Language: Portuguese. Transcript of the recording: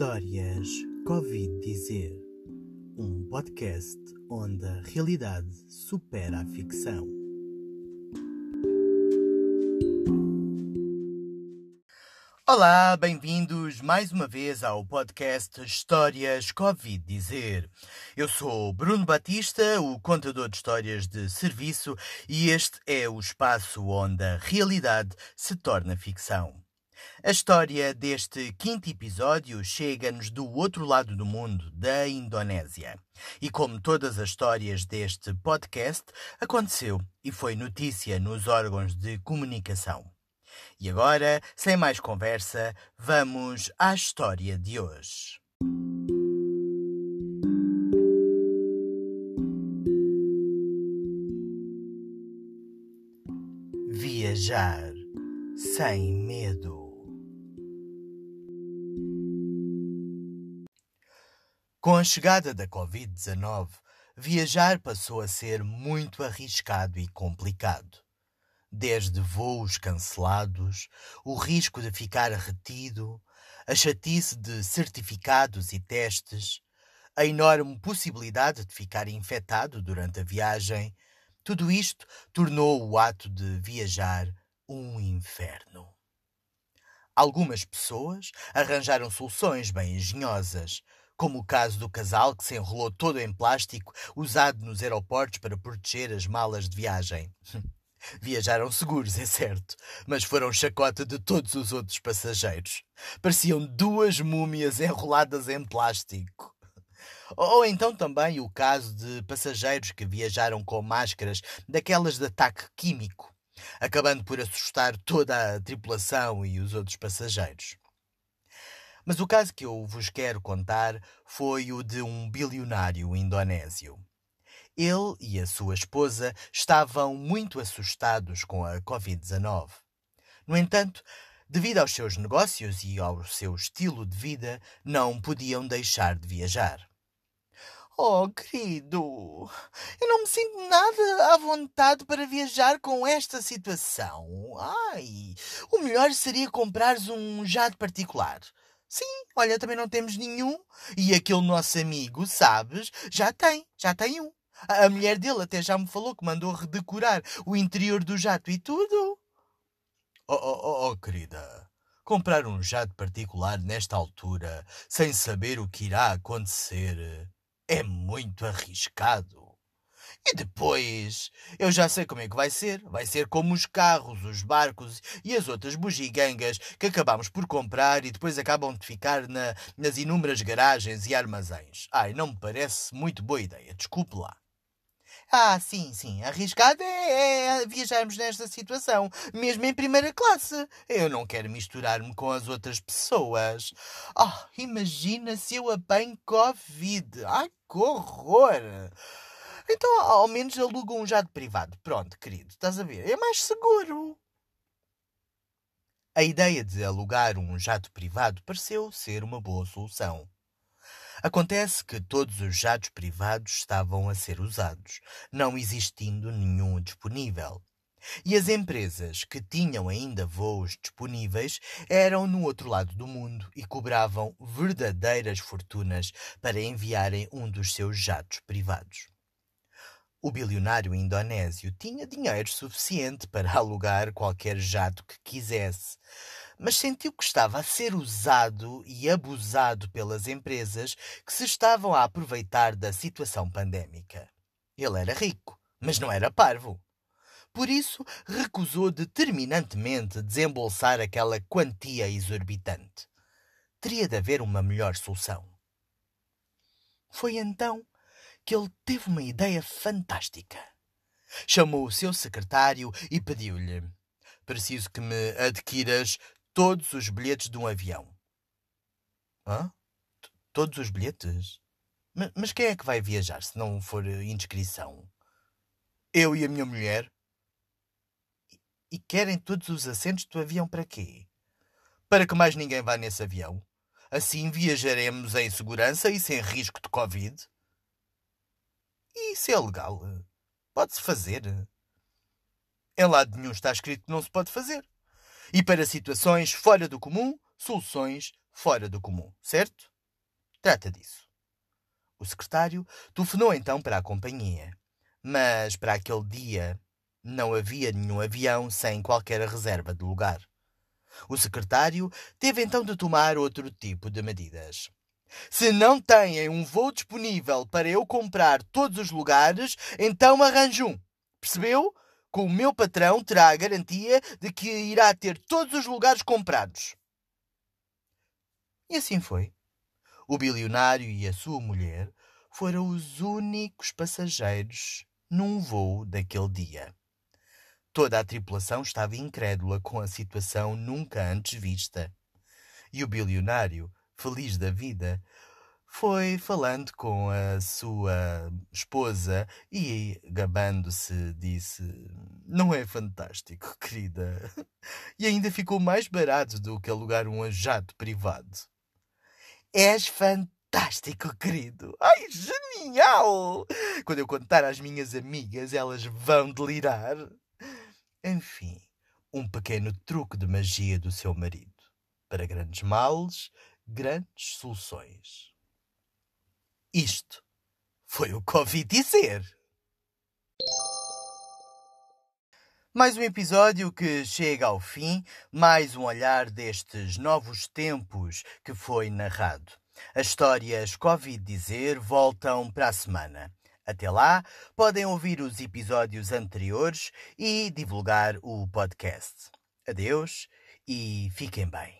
Histórias Covid Dizer um podcast onde a realidade supera a ficção. Olá, bem-vindos mais uma vez ao podcast Histórias Covid Dizer. Eu sou Bruno Batista, o contador de histórias de serviço, e este é o espaço onde a realidade se torna ficção. A história deste quinto episódio chega-nos do outro lado do mundo, da Indonésia. E como todas as histórias deste podcast, aconteceu e foi notícia nos órgãos de comunicação. E agora, sem mais conversa, vamos à história de hoje. Viajar sem medo. Com a chegada da Covid-19, viajar passou a ser muito arriscado e complicado. Desde voos cancelados, o risco de ficar retido, a chatice de certificados e testes, a enorme possibilidade de ficar infectado durante a viagem, tudo isto tornou o ato de viajar um inferno. Algumas pessoas arranjaram soluções bem engenhosas, como o caso do casal que se enrolou todo em plástico usado nos aeroportos para proteger as malas de viagem. Viajaram seguros, é certo, mas foram chacota de todos os outros passageiros. Pareciam duas múmias enroladas em plástico. Ou então também o caso de passageiros que viajaram com máscaras daquelas de ataque químico, acabando por assustar toda a tripulação e os outros passageiros. Mas o caso que eu vos quero contar foi o de um bilionário indonésio. Ele e a sua esposa estavam muito assustados com a Covid-19. No entanto, devido aos seus negócios e ao seu estilo de vida, não podiam deixar de viajar. Oh, querido, eu não me sinto nada à vontade para viajar com esta situação. Ai, o melhor seria comprares um jato particular. Sim, olha, também não temos nenhum. E aquele nosso amigo, sabes, já tem, já tem um. A mulher dele até já me falou que mandou redecorar o interior do jato e tudo. Oh, oh, oh, oh querida, comprar um jato particular nesta altura, sem saber o que irá acontecer, é muito arriscado. E depois, eu já sei como é que vai ser. Vai ser como os carros, os barcos e as outras bugigangas que acabamos por comprar e depois acabam de ficar na, nas inúmeras garagens e armazéns. Ai, não me parece muito boa ideia. Desculpe lá. Ah, sim, sim. Arriscado é, é viajarmos nesta situação, mesmo em primeira classe. Eu não quero misturar-me com as outras pessoas. Oh, imagina se eu apanho Covid. Ai, que horror! Então, ao menos aluga um jato privado. Pronto, querido, estás a ver? É mais seguro. A ideia de alugar um jato privado pareceu ser uma boa solução. Acontece que todos os jatos privados estavam a ser usados, não existindo nenhum disponível. E as empresas que tinham ainda voos disponíveis eram no outro lado do mundo e cobravam verdadeiras fortunas para enviarem um dos seus jatos privados. O bilionário indonésio tinha dinheiro suficiente para alugar qualquer jato que quisesse, mas sentiu que estava a ser usado e abusado pelas empresas que se estavam a aproveitar da situação pandémica. Ele era rico, mas não era parvo. Por isso, recusou determinantemente desembolsar aquela quantia exorbitante. Teria de haver uma melhor solução. Foi então que ele teve uma ideia fantástica. Chamou o seu secretário e pediu-lhe: Preciso que me adquiras todos os bilhetes de um avião. Hã? Todos os bilhetes? M mas quem é que vai viajar se não for inscrição? Eu e a minha mulher. E, e querem todos os assentos do avião para quê? Para que mais ninguém vá nesse avião. Assim viajaremos em segurança e sem risco de Covid. E isso é legal. Pode-se fazer. Em lado nenhum está escrito que não se pode fazer. E para situações fora do comum, soluções fora do comum, certo? Trata disso. O secretário telefonou então para a companhia, mas para aquele dia não havia nenhum avião sem qualquer reserva de lugar. O secretário teve então de tomar outro tipo de medidas. Se não têm um voo disponível para eu comprar todos os lugares, então arranjo um. Percebeu? Com o meu patrão terá a garantia de que irá ter todos os lugares comprados. E assim foi. O bilionário e a sua mulher foram os únicos passageiros num voo daquele dia. Toda a tripulação estava incrédula com a situação nunca antes vista. E o bilionário, feliz da vida, foi falando com a sua esposa e, gabando-se, disse: Não é fantástico, querida? E ainda ficou mais barato do que alugar um jato privado. És fantástico, querido! Ai, genial! Quando eu contar às minhas amigas, elas vão delirar. Enfim, um pequeno truque de magia do seu marido. Para grandes males, grandes soluções. Isto foi o ouvi dizer. Mais um episódio que chega ao fim, mais um olhar destes novos tempos que foi narrado. As histórias Covid dizer voltam para a semana. Até lá, podem ouvir os episódios anteriores e divulgar o podcast. Adeus e fiquem bem.